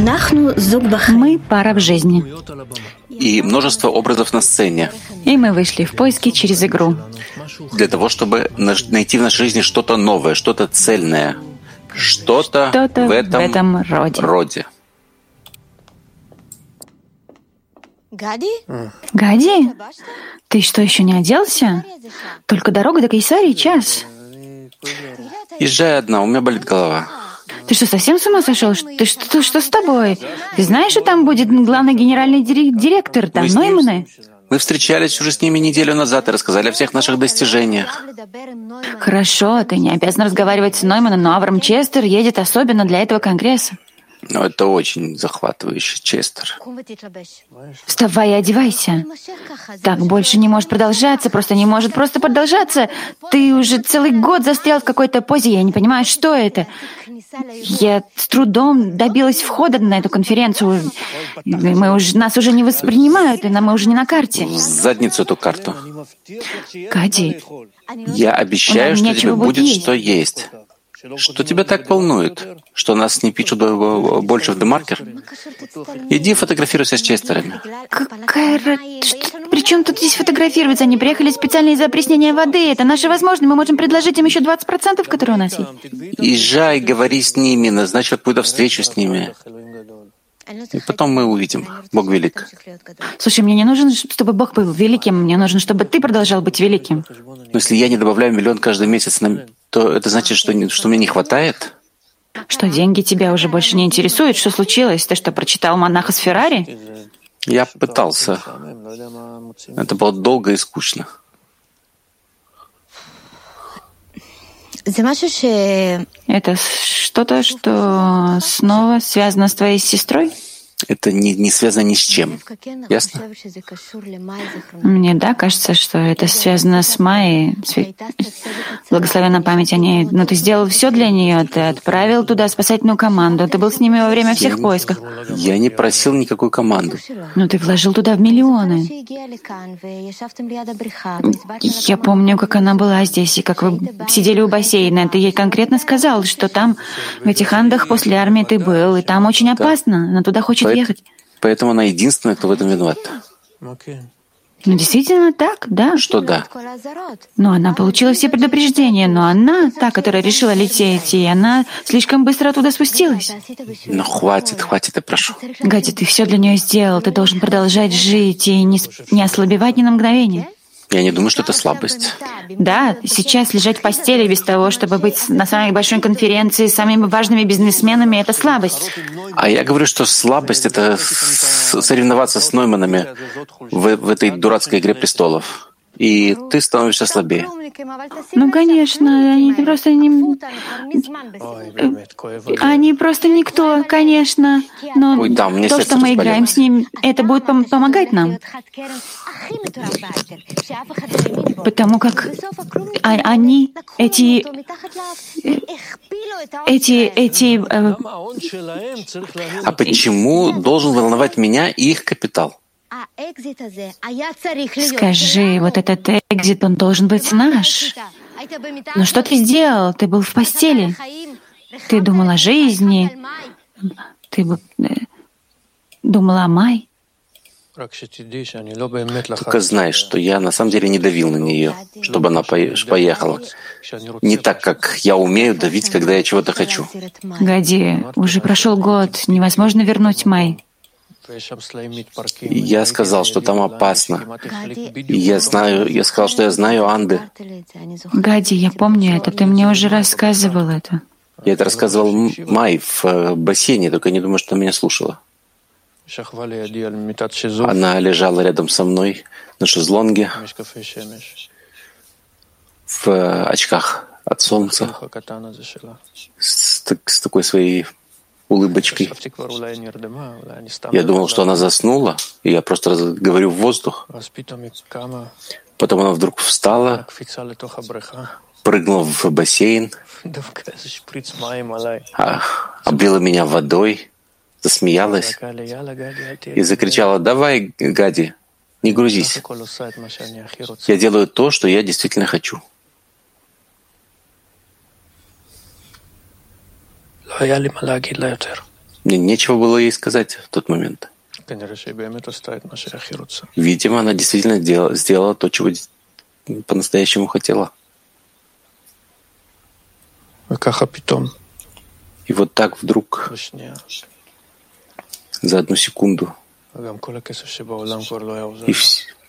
Мы пара в жизни. И множество образов на сцене. И мы вышли в поиски через игру. Для того, чтобы найти в нашей жизни что-то новое, что-то цельное, что-то, что в, этом в этом роде. роде. Гади? Гади? Ты что, еще не оделся? Только дорога до Кайсарии час. Езжай одна, у меня болит голова. Ты что, совсем с ума сошел? Ты что, что с тобой? Ты знаешь, что там будет главный генеральный директор, там, Нойманы? Мы встречались уже с ними неделю назад и рассказали о всех наших достижениях. Хорошо, ты не обязан разговаривать с Нойманом, но Авраам Честер едет особенно для этого конгресса. Но это очень захватывающий, Честер. Вставай и одевайся. Так больше не может продолжаться, просто не может просто продолжаться. Ты уже целый год застрял в какой-то позе, я не понимаю, что это. Я с трудом добилась входа на эту конференцию. Мы уже, нас уже не воспринимают, и мы уже не на карте. В задницу эту карту. Кади, я обещаю, что тебе будет что есть. Что тебя так волнует, что нас не пишут больше в демаркер? Иди фотографируйся с Честерами. Какая... Что... При чем тут здесь фотографироваться? Они приехали специально из-за опреснения воды. Это наша возможность. Мы можем предложить им еще 20%, которые у нас есть. Езжай, говори с ними, назначь какую-то встречу с ними. И потом мы увидим. Бог велик. Слушай, мне не нужно, чтобы Бог был великим. Мне нужно, чтобы ты продолжал быть великим. Но если я не добавляю миллион каждый месяц, то это значит, что, что мне не хватает? Что, деньги тебя уже больше не интересуют? Что случилось? Ты что, прочитал «Монаха с Феррари»? Я пытался. Это было долго и скучно. Это что-то, что снова связано с твоей сестрой? Это не, не связано ни с чем. Ясно? Мне, да, кажется, что это связано с Майей, благословенная память о ней. Но ты сделал все для нее, ты отправил туда спасательную команду, ты был с ними во время всех я поисков. Я не просил никакую команду. Но ты вложил туда в миллионы. Я помню, как она была здесь, и как вы сидели у бассейна. Ты ей конкретно сказал, что там, в этих андах после армии ты был, и там очень опасно, она туда хочет Поэтому ехать. Поэтому она единственная, кто в этом виноват. Ну, действительно так, да. Что да? Но она получила все предупреждения, но она, та, которая решила лететь, и она слишком быстро оттуда спустилась. Ну, хватит, хватит, я прошу. Гади, ты все для нее сделал, ты должен продолжать жить и не, не ослабевать ни на мгновение. Я не думаю, что это слабость. Да, сейчас лежать в постели без того, чтобы быть на самой большой конференции с самыми важными бизнесменами, это слабость. А я говорю, что слабость — это соревноваться с Нойманами в, в этой дурацкой игре престолов и ты становишься слабее. Ну, конечно, они просто не... Они просто никто, конечно. Но Ой, да, то, что мы играем с ним, это будет пом- помогать нам. Потому как а, они, эти, эти, эти... Э... А почему должен волновать меня их капитал? Скажи, вот этот экзит, он должен быть наш. Но что ты сделал? Ты был в постели. Ты думал о жизни. Ты э, думал о Май. Только знай, что я на самом деле не давил на нее, чтобы она поехала. Не так, как я умею давить, когда я чего-то хочу. Гади, уже прошел год, невозможно вернуть Май. Я сказал, что там опасно. я знаю, я сказал, что я знаю Анды. Гади, я помню это, ты мне уже рассказывал это. Я это рассказывал Май в э, бассейне, только не думаю, что она меня слушала. Она лежала рядом со мной на шезлонге в э, очках от солнца с, с такой своей улыбочкой. Я думал, что она заснула, и я просто говорю в воздух. Потом она вдруг встала, прыгнула в бассейн, а, облила меня водой, засмеялась и закричала «Давай, Гади, не грузись. Я делаю то, что я действительно хочу». Мне нечего было ей сказать в тот момент. Видимо, она действительно сделала, сделала то, чего по-настоящему хотела. И вот так вдруг, за одну секунду, и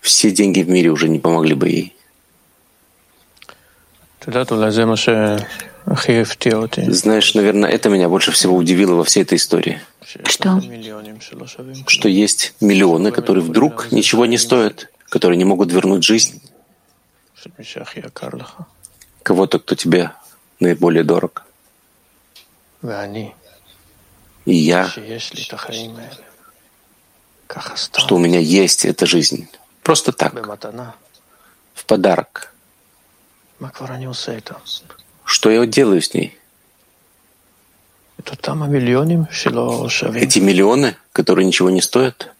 все деньги в мире уже не помогли бы ей. Знаешь, наверное, это меня больше всего удивило во всей этой истории. Что? Что есть миллионы, которые вдруг ничего не стоят, которые не могут вернуть жизнь. Кого-то, кто тебе наиболее дорог. И я, что у меня есть эта жизнь. Просто так. В подарок. Что я делаю с ней? Эти миллионы, которые ничего не стоят?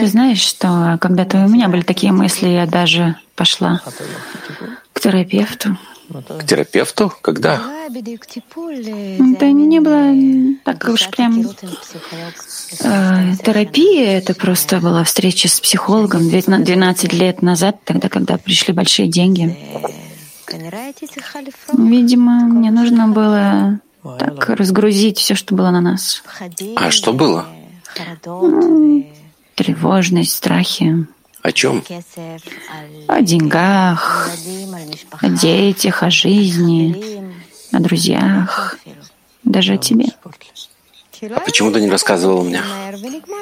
Ты знаешь, что когда-то у меня были такие мысли, я даже пошла к терапевту. К терапевту? Когда? Это не было так уж прям э, терапия, это просто была встреча с психологом 12 лет назад, тогда, когда пришли большие деньги. Видимо, мне нужно было так разгрузить все, что было на нас. А что было? Тревожность, страхи. О чем? О деньгах, о детях, о жизни, о друзьях, даже о тебе. А почему ты не рассказывал мне?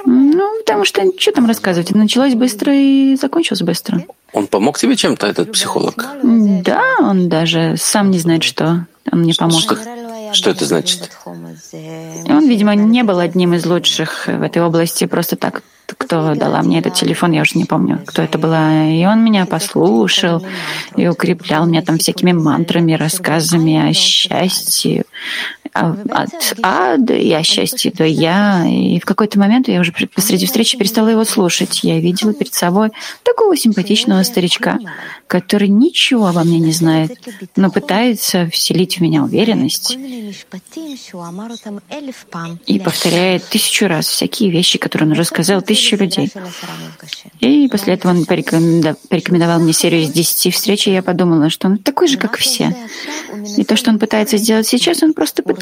Ну, потому что что там рассказывать? Началось быстро и закончилось быстро. Он помог тебе чем-то, этот психолог? Да, он даже сам не знает, что он мне помог. Что, что это значит? Он, видимо, не был одним из лучших в этой области. Просто так кто дала мне этот телефон, я уже не помню, кто это была. И он меня послушал и укреплял меня там всякими мантрами, рассказами о счастье, от ада и о счастье до я. И в какой-то момент я уже посреди встречи перестала его слушать. Я видела перед собой такого симпатичного старичка, который ничего обо мне не знает, но пытается вселить в меня уверенность и повторяет тысячу раз всякие вещи, которые он рассказал тысячу людей. И после этого он порекомендовал мне серию из десяти встреч, и я подумала, что он такой же, как все. И то, что он пытается сделать сейчас, он просто пытается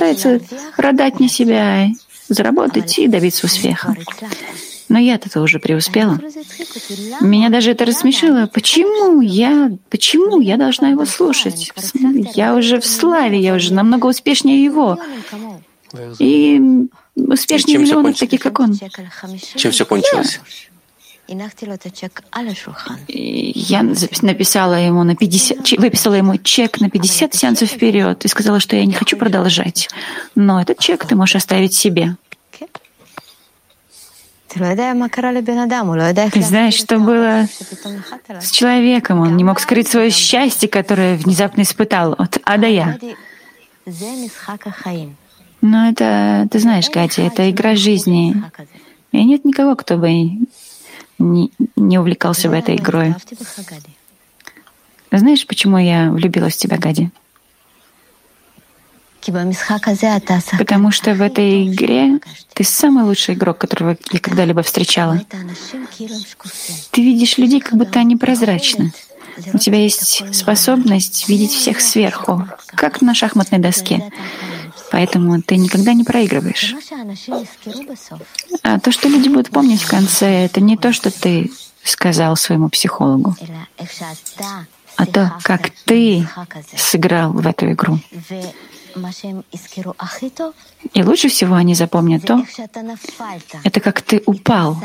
продать мне себя, заработать и добиться успеха. Но я-то уже преуспела. Меня даже это рассмешило. Почему я, почему я должна его слушать? Я уже в славе, я уже намного успешнее его. И успешнее миллионов таких, как он. Чем все кончилось? Я написала ему на 50, выписала ему чек на 50 сеансов вперед и сказала, что я не хочу продолжать. Но этот чек ты можешь оставить себе. Ты знаешь, что было с человеком? Он не мог скрыть свое счастье, которое внезапно испытал от А до Я. Но это, ты знаешь, Катя, это игра жизни. И нет никого, кто бы не, не увлекался бы этой игрой. Знаешь, почему я влюбилась в тебя, Гади? Потому что в этой игре ты самый лучший игрок, которого я когда-либо встречала. Ты видишь людей, как будто они прозрачны. У тебя есть способность видеть всех сверху, как на шахматной доске. Поэтому ты никогда не проигрываешь. А то, что люди будут помнить в конце, это не то, что ты сказал своему психологу, а то, как ты сыграл в эту игру. И лучше всего они запомнят то, это как ты упал,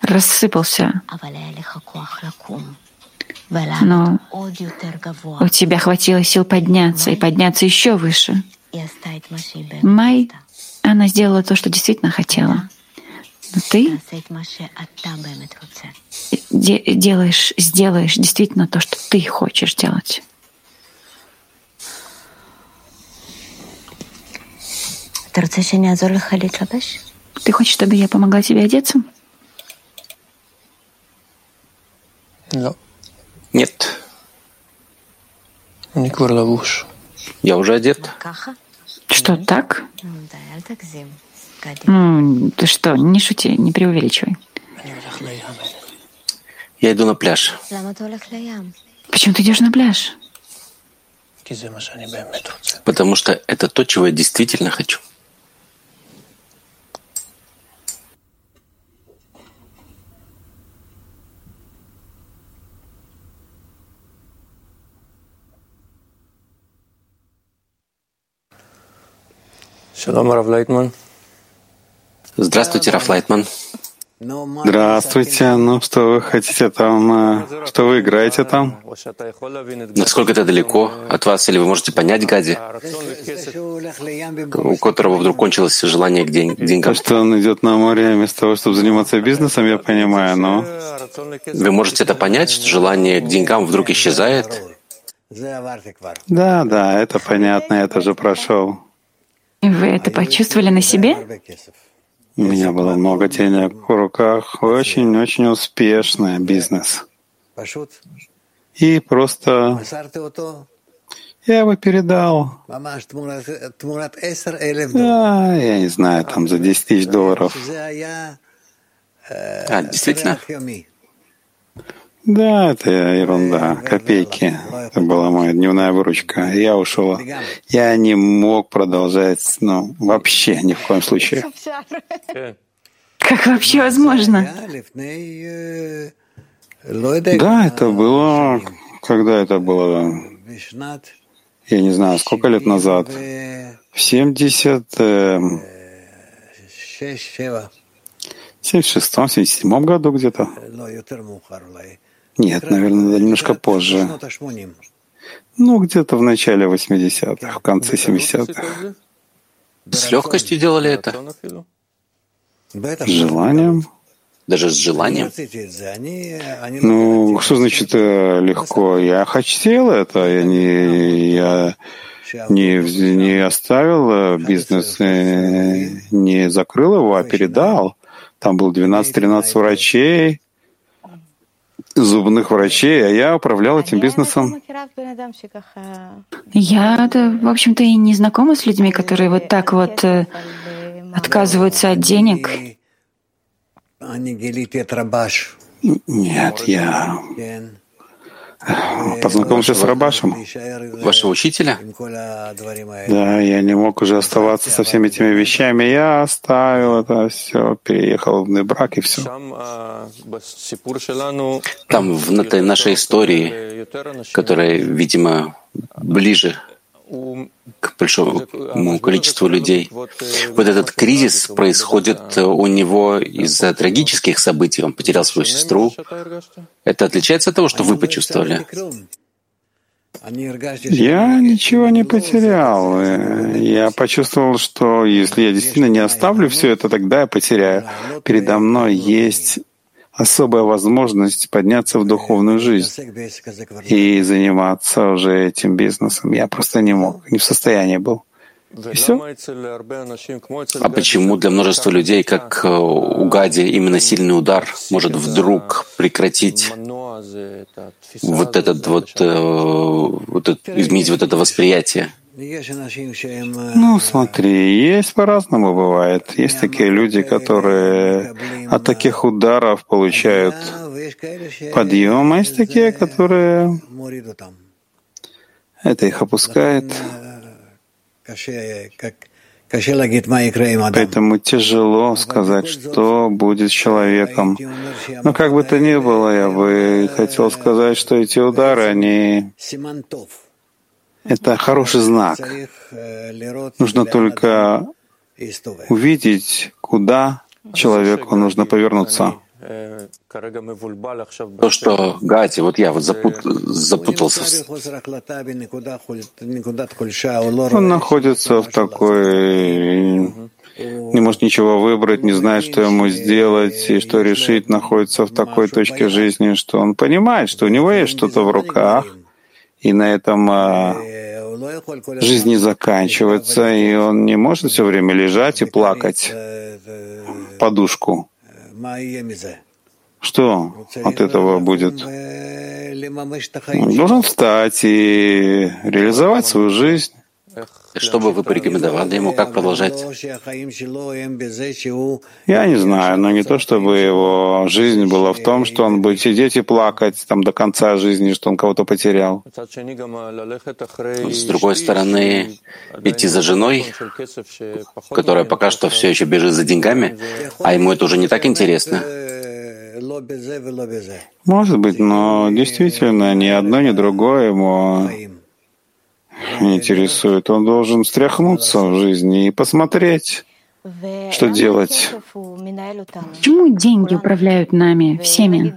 рассыпался, но у тебя хватило сил подняться и подняться еще выше. Май, она сделала то, что действительно хотела. Но ты делаешь, сделаешь действительно то, что ты хочешь делать. Ты хочешь, чтобы я помогла тебе одеться? Нет. Я Я уже одет. Что, так? Ну, ты что, не шути, не преувеличивай. Я иду на пляж. Почему ты идешь на пляж? Потому что это то, чего я действительно хочу. Здравствуйте, Раф Лайтман. Здравствуйте. Ну, что вы хотите там? Э, что вы играете там? Насколько это далеко от вас? Или вы можете понять Гади, у которого вдруг кончилось желание к деньгам? То, что он идет на море вместо того, чтобы заниматься бизнесом, я понимаю, но... Вы можете это понять, что желание к деньгам вдруг исчезает? Да, да, это понятно, я тоже прошел. Вы это почувствовали на себе? У меня было много денег в руках, очень-очень успешный бизнес. И просто я его передал. Да, я не знаю, там за 10 тысяч долларов. А, действительно? Да, это ерунда, копейки. Это была моя дневная выручка. Я ушел. Я не мог продолжать, ну, вообще ни в коем случае. Как вообще возможно? Да, это было... Когда это было? Я не знаю, сколько лет назад? В 70... Э, 76-м, 77 году где-то. Нет, наверное, немножко позже. Ну, где-то в начале 80-х, в конце 70-х. С легкостью делали это? С желанием. Даже с желанием? Ну, что значит э, легко? Я хотел это, я не, я не, не оставил э, бизнес, э, не закрыл его, а передал. Там был 12-13 врачей, зубных врачей, а я управлял этим бизнесом. Я, в общем-то, и не знакома с людьми, которые вот так вот э, отказываются от денег. Нет, я познакомился с Рабашем. Вашего учителя? Да, я не мог уже оставаться со всеми этими вещами. Я оставил это все, переехал в брак и все. Там в этой нашей истории, которая, видимо, ближе к большому количеству людей. Вот этот кризис происходит у него из-за трагических событий. Он потерял свою сестру. Это отличается от того, что вы почувствовали? Я ничего не потерял. Я почувствовал, что если я действительно не оставлю все это, тогда я потеряю. Передо мной есть особая возможность подняться в духовную жизнь и заниматься уже этим бизнесом. Я просто не мог, не в состоянии был. И все. А почему для множества людей, как э, у Гади, именно сильный удар может вдруг прекратить вот этот вот, э, вот изменить вот это восприятие? Ну, смотри, есть по-разному бывает. Есть такие люди, которые от таких ударов получают подъем, а есть такие, которые это их опускает. Поэтому тяжело сказать, что будет с человеком. Но как бы то ни было, я бы хотел сказать, что эти удары, они это хороший знак. Нужно только увидеть, куда человеку нужно повернуться. То, что Гати, вот я вот запут, запутался. Он находится в такой не может ничего выбрать, не знает, что ему сделать и что решить, находится в такой точке жизни, что он понимает, что у него есть что-то в руках, и на этом а, жизнь не заканчивается, и он не может все время лежать и плакать подушку. Что от этого будет? Он должен встать и реализовать свою жизнь. Что бы вы порекомендовали ему, как продолжать? Я не знаю, но не то, чтобы его жизнь была в том, что он будет сидеть и плакать там до конца жизни, что он кого-то потерял. С другой стороны, идти за женой, которая пока что все еще бежит за деньгами, а ему это уже не так интересно. Может быть, но действительно ни одно, ни другое ему интересует. Он должен встряхнуться в жизни и посмотреть, что делать. Почему деньги управляют нами, всеми?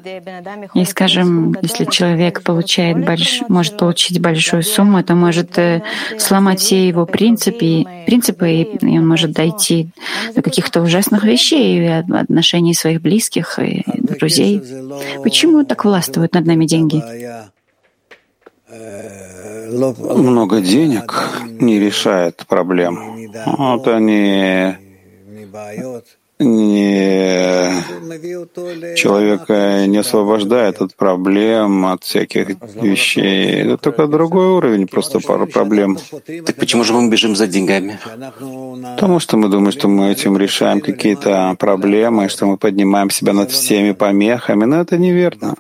И, скажем, если человек получает больш... может получить большую сумму, это может э, сломать все его принципы, принципы, и он может дойти до каких-то ужасных вещей, отношений своих близких и друзей. Почему так властвуют над нами деньги? Много денег не решает проблем. Вот они не человека не освобождает от проблем, от всяких вещей. Это только другой уровень, просто пара проблем. Так почему же мы бежим за деньгами? Потому что мы думаем, что мы этим решаем какие-то проблемы, что мы поднимаем себя над всеми помехами, но это неверно.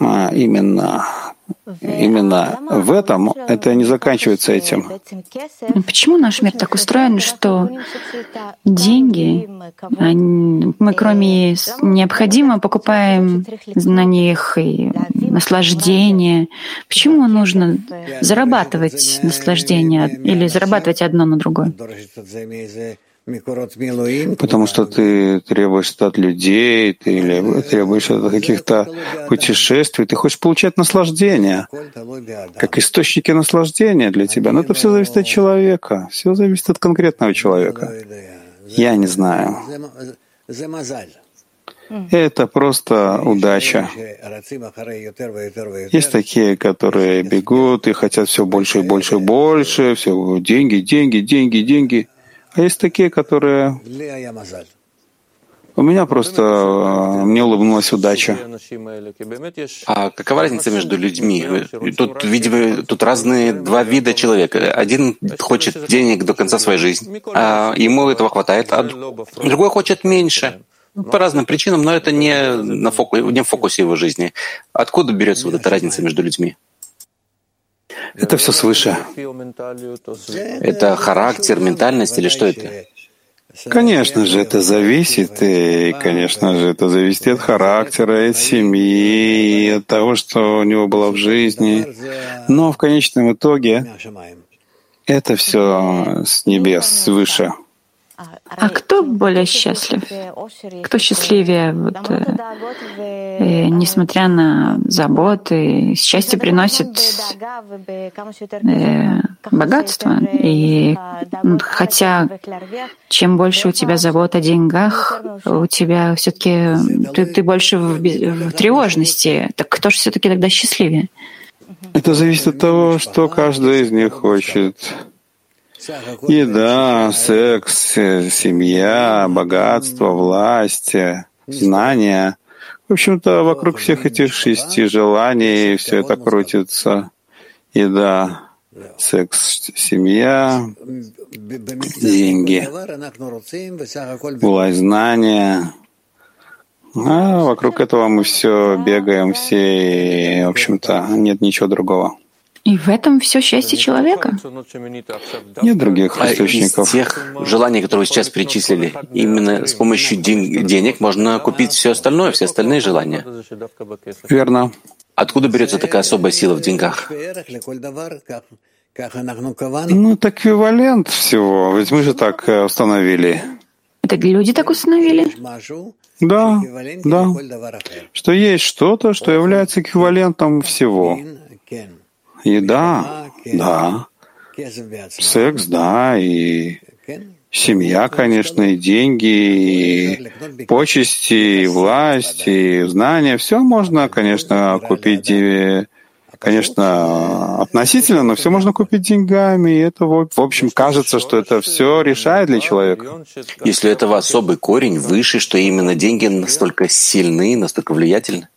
А именно Именно в этом это не заканчивается этим. Почему наш мир так устроен, что деньги, мы кроме необходимого покупаем на них и наслаждение. Почему нужно зарабатывать наслаждение или зарабатывать одно на другое? Потому что ты требуешь это от людей, ты требуешь это от каких-то путешествий, ты хочешь получать наслаждение, как источники наслаждения для тебя. Но это все зависит от человека, все зависит от конкретного человека. Я не знаю. Это просто удача. Есть такие, которые бегут и хотят все больше и больше и больше, все деньги, деньги, деньги, деньги. А есть такие, которые... У меня просто мне улыбнулась удача. А какова разница между людьми? Тут, видимо, тут разные два вида человека. Один хочет денег до конца своей жизни, а ему этого хватает, а другой хочет меньше. По разным причинам, но это не, на фоку, не в фокусе его жизни. Откуда берется вот эта разница между людьми? Это все свыше. Это характер, ментальность или что это? Конечно же, это зависит, и, конечно же, это зависит от характера, от семьи, от того, что у него было в жизни. Но в конечном итоге это все с небес, свыше. А кто более счастлив? Кто счастливее, вот, э, э, несмотря на заботы, счастье приносит э, богатство. И хотя чем больше у тебя забот о деньгах, у тебя все-таки ты, ты больше в, в тревожности. Так кто же все-таки тогда счастливее? Это зависит от того, что каждый из них хочет. Еда, секс, семья, богатство, власть, знания. В общем-то, вокруг всех этих шести желаний все это крутится. Еда, секс, семья, деньги, власть, знания. А вокруг этого мы все бегаем, все, и, в общем-то, нет ничего другого. И в этом все счастье человека. Нет других а источников. Из тех желаний, которые вы сейчас перечислили, именно с помощью ден- денег можно купить все остальное, все остальные желания. Верно. Откуда берется такая особая сила в деньгах? Ну, это эквивалент всего. Ведь мы же так э, установили. Это люди так установили? Да, да. Что есть что-то, что является эквивалентом всего. Еда, да. Секс, да, и семья, конечно, и деньги, и почести, и власть, и знания. Все можно, конечно, купить конечно, относительно, но все можно купить деньгами, и это, в общем, кажется, что это все решает для человека. Если этого особый корень выше, что именно деньги настолько сильны, настолько влиятельны?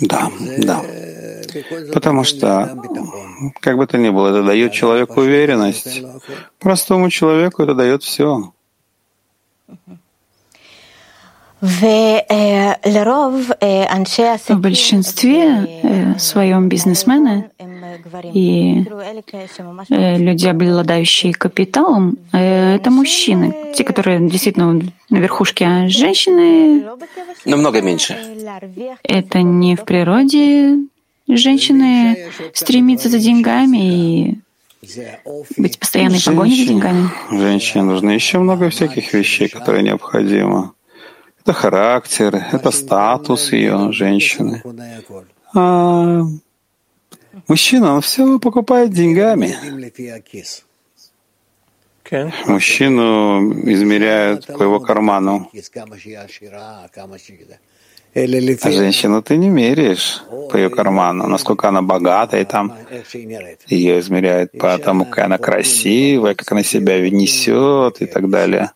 Да, да. Потому что, как бы то ни было, это дает человеку уверенность. Простому человеку это дает все. В большинстве э, своем бизнесмены и э, люди, обладающие капиталом, э, это мужчины, те, которые действительно на верхушке, а женщины... Намного меньше. Это не в природе. Женщины стремятся за деньгами и быть постоянной погоней за деньгами. Женщине нужно еще много всяких вещей, которые необходимы. Это характер, это статус ее женщины. А мужчина, он все покупает деньгами. Мужчину измеряют по его карману. А женщину ты не меряешь по ее карману, насколько она богата, и там ее измеряют по тому, какая она красивая, как она себя несет и так далее.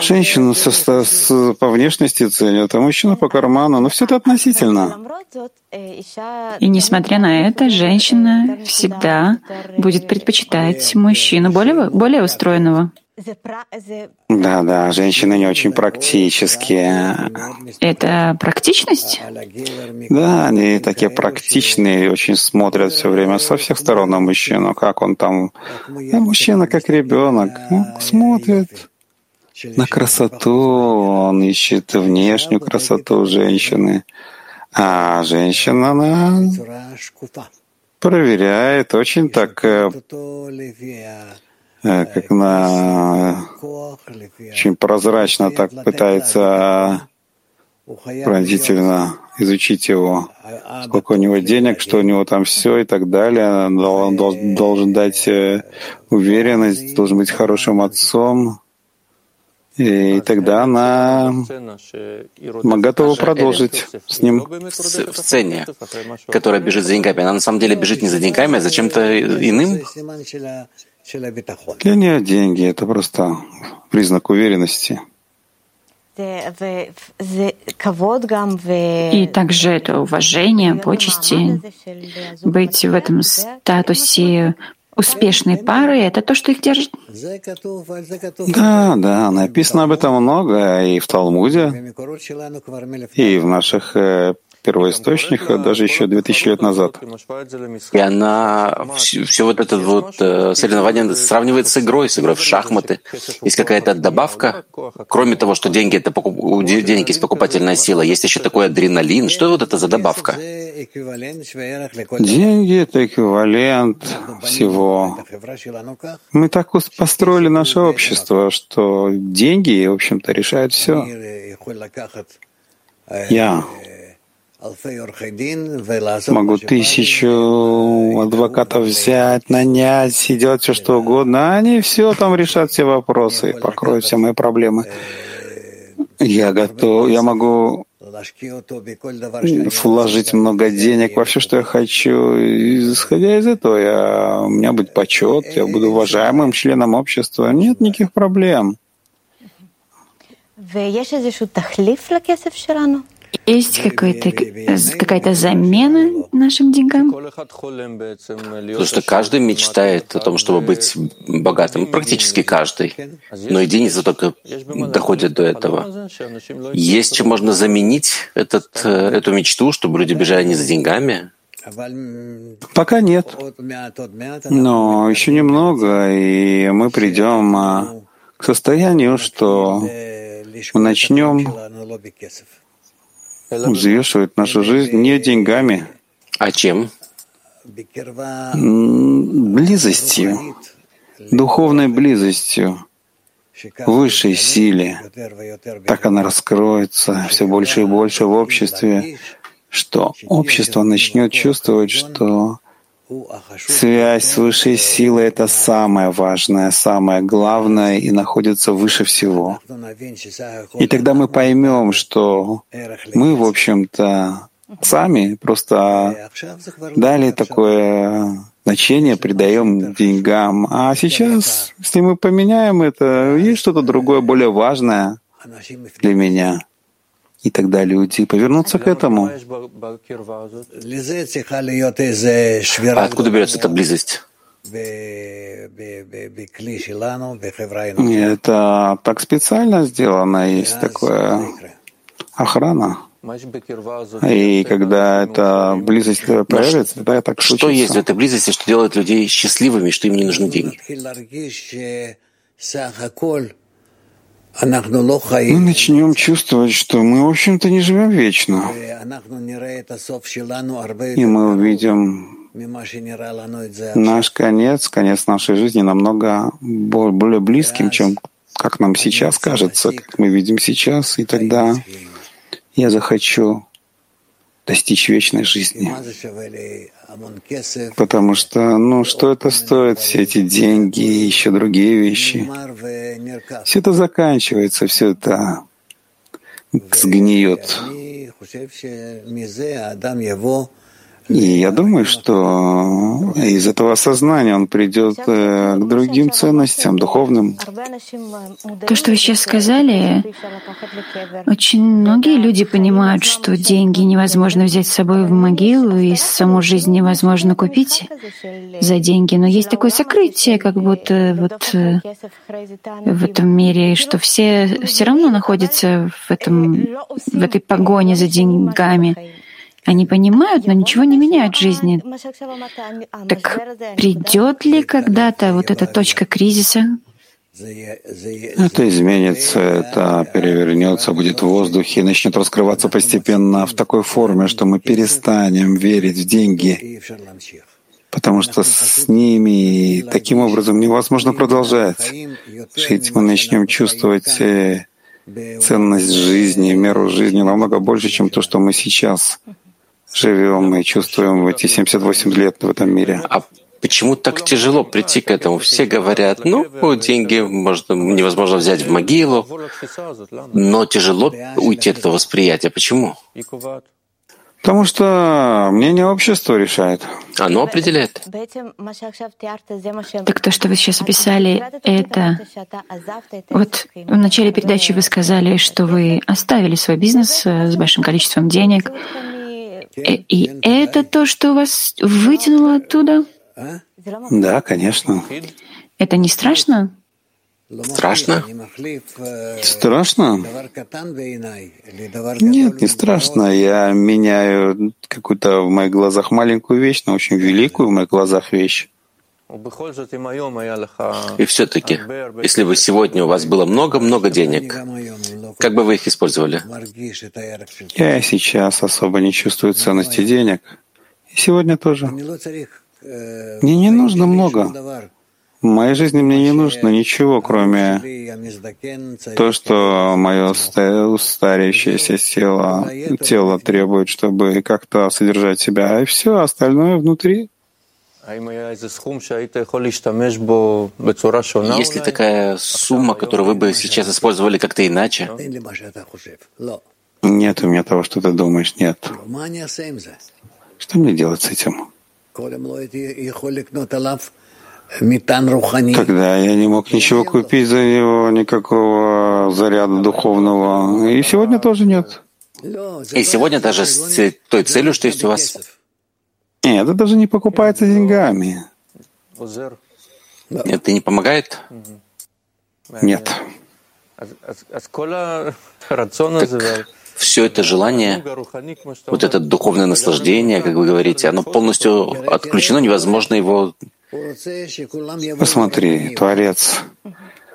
Женщину со, с, по внешности ценят, а мужчина по карману. Но все это относительно. И несмотря на это, женщина всегда будет предпочитать мужчину более, более устроенного. Да, да, женщины не очень практические. Это практичность? Да, они такие практичные, очень смотрят все время со всех сторон на мужчину, как он там. А мужчина как ребенок ну, смотрит на красоту, он ищет внешнюю красоту женщины, а женщина, она проверяет очень так, э, э, как она очень прозрачно так пытается пронзительно изучить его, сколько у него денег, что у него там все и так далее. Он должен, дать э, уверенность, должен быть хорошим отцом. И тогда она готова продолжить с ним. В сцене, которая бежит за деньгами, она на самом деле бежит не за деньгами, а за чем-то иным? Для нее деньги — это просто признак уверенности. И также это уважение, почести, быть в этом статусе успешной пары — это то, что их держит? Да, да, написано об этом много и в Талмуде, и в наших первоисточниках даже еще 2000 лет назад. И она все, все вот это вот э, соревнование сравнивает с игрой, с игрой в шахматы. Есть какая-то добавка, кроме того, что деньги это покуп... у денег есть покупательная сила, есть еще такой адреналин. Что вот это за добавка? Деньги — это эквивалент всего. Мы так построили наше общество, что деньги, в общем-то, решают все. Я могу тысячу адвокатов взять, нанять и делать все, что угодно, а они все там решат все вопросы, покроют все мои проблемы. Я готов, я могу вложить много денег во все, что я хочу. И, исходя из этого, я, у меня будет почет, я буду уважаемым членом общества. Нет никаких проблем. Есть какая-то замена нашим деньгам? Потому что каждый мечтает о том, чтобы быть богатым, практически каждый. Но единицы только доходят до этого. Есть чем можно заменить этот, э, эту мечту, чтобы люди бежали не за деньгами? Пока нет. Но еще немного, и мы придем а, к состоянию, что мы начнем взвешивать нашу жизнь не деньгами, а чем? Близостью, духовной близостью, высшей силе. Так она раскроется все больше и больше в обществе, что общество начнет чувствовать, что Связь с высшей силой — это самое важное, самое главное и находится выше всего. И тогда мы поймем, что мы, в общем-то, сами просто дали такое значение, придаем деньгам. А сейчас, если мы поменяем это, есть что-то другое, более важное для меня. И тогда люди повернутся к этому. А откуда берется эта близость? Это так специально сделано, есть такая охрана. И когда эта близость появится, тогда так Что случится. есть в этой близости, что делает людей счастливыми, что им не нужны деньги? Мы начнем чувствовать, что мы, в общем-то, не живем вечно. И мы увидим наш конец, конец нашей жизни намного более близким, чем как нам сейчас кажется, как мы видим сейчас, и тогда я захочу достичь вечной жизни. Потому что, ну, что это стоит, все эти деньги и еще другие вещи? Все это заканчивается, все это сгниет. И я думаю, что из этого осознания он придет э, к другим ценностям, духовным. То, что вы сейчас сказали, очень многие люди понимают, что деньги невозможно взять с собой в могилу, и саму жизнь невозможно купить за деньги. Но есть такое сокрытие, как будто вот э, в этом мире, что все все равно находятся в, этом, в этой погоне за деньгами. Они понимают, но ничего не меняют в жизни. Так придет ли когда-то вот эта точка кризиса? Это изменится, это перевернется, будет в воздухе и начнет раскрываться постепенно в такой форме, что мы перестанем верить в деньги, потому что с ними таким образом невозможно продолжать жить. Мы начнем чувствовать э, ценность жизни, меру жизни намного больше, чем то, что мы сейчас живем и чувствуем в эти 78 лет в этом мире. А почему так тяжело прийти к этому? Все говорят, ну, деньги можно, невозможно взять в могилу, но тяжело уйти от этого восприятия. Почему? Потому что мнение общества решает. Оно определяет. Так то, что вы сейчас описали, это... Вот в начале передачи вы сказали, что вы оставили свой бизнес э, с большим количеством денег, и это то, что вас вытянуло оттуда? Да, конечно. Это не страшно? Страшно? Страшно? Нет, не страшно. Я меняю какую-то в моих глазах маленькую вещь, но очень великую в моих глазах вещь. И все-таки, если бы сегодня у вас было много-много денег, как бы вы их использовали? Я сейчас особо не чувствую ценности денег. И сегодня тоже. Мне не нужно много. В моей жизни мне не нужно ничего, кроме то, что мое устаряющееся тело, тело требует, чтобы как-то содержать себя, и все остальное внутри. Есть ли такая сумма, которую вы бы сейчас использовали как-то иначе? Нет у меня того, что ты думаешь, нет. Что мне делать с этим? Когда я не мог ничего купить за него, никакого заряда духовного. И сегодня тоже нет. И сегодня даже с той целью, что есть у вас нет, это даже не покупается деньгами. Это не помогает? Нет. Так все это желание, вот это духовное наслаждение, как вы говорите, оно полностью отключено, невозможно его... Посмотри, Творец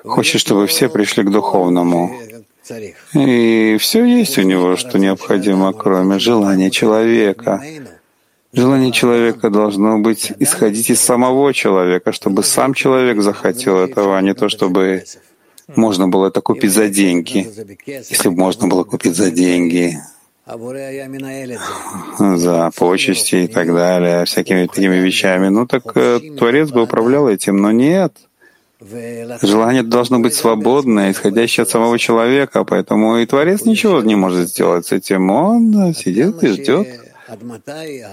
хочет, чтобы все пришли к духовному. И все есть у него, что необходимо, кроме желания человека. Желание человека должно быть исходить из самого человека, чтобы сам человек захотел этого, а не то, чтобы можно было это купить за деньги. Если бы можно было купить за деньги, за почести и так далее, всякими такими вещами, ну так э, Творец бы управлял этим, но нет. Желание должно быть свободное, исходящее от самого человека, поэтому и Творец ничего не может сделать с этим. Он сидит и ждет.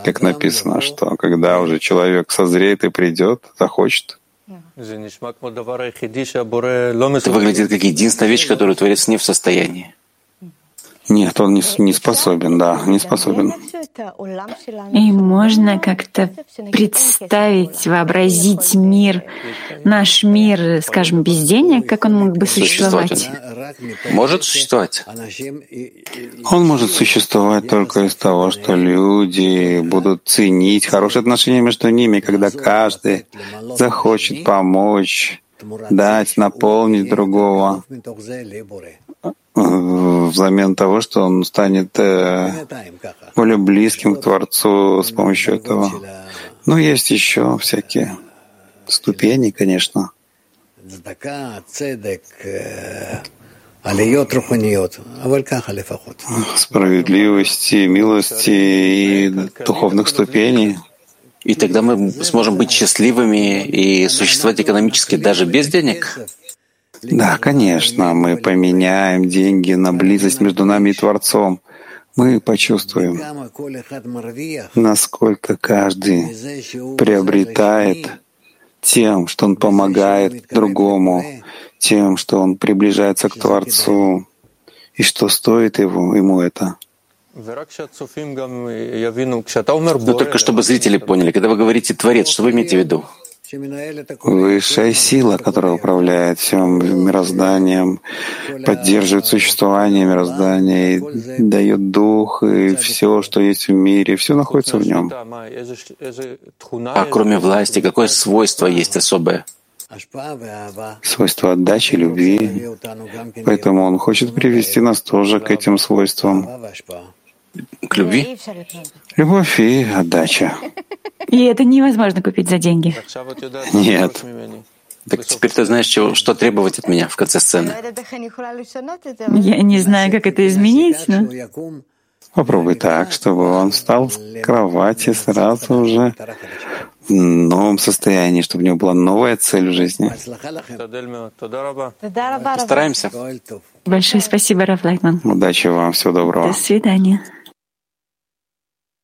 Как написано, что когда уже человек созреет и придет, захочет. Это выглядит как единственная вещь, которую Творец не в состоянии. Нет, он не, не способен, да, не способен. И можно как-то представить, вообразить мир, наш мир, скажем, без денег, как он мог бы существовать? Может существовать? Он может существовать только из того, что люди будут ценить хорошие отношения между ними, когда каждый захочет помочь, дать, наполнить другого взамен того, что он станет э, более близким к Творцу с помощью этого. Но есть еще всякие ступени, конечно. Справедливости, милости и духовных ступеней. И тогда мы сможем быть счастливыми и существовать экономически даже без денег. Да, конечно, мы поменяем деньги на близость между нами и Творцом. Мы почувствуем, насколько каждый приобретает тем, что он помогает другому, тем, что он приближается к Творцу, и что стоит его, ему это. Но только чтобы зрители поняли, когда вы говорите «творец», что вы имеете в виду? Высшая сила, которая управляет всем мирозданием, поддерживает существование мироздания, и дает дух, и все, что есть в мире, все находится в нем. А кроме власти, какое свойство есть особое? Свойство отдачи, любви. Поэтому он хочет привести нас тоже к этим свойствам. К любви? Любовь и отдача. И это невозможно купить за деньги. Нет. Так теперь ты знаешь, чего, что требовать от меня в конце сцены. Я не знаю, как это изменить, но... Попробуй так, чтобы он встал с кровати сразу же в новом состоянии, чтобы у него была новая цель в жизни. Постараемся. Большое спасибо, Раф Лайтман. Удачи вам, всего доброго. До свидания.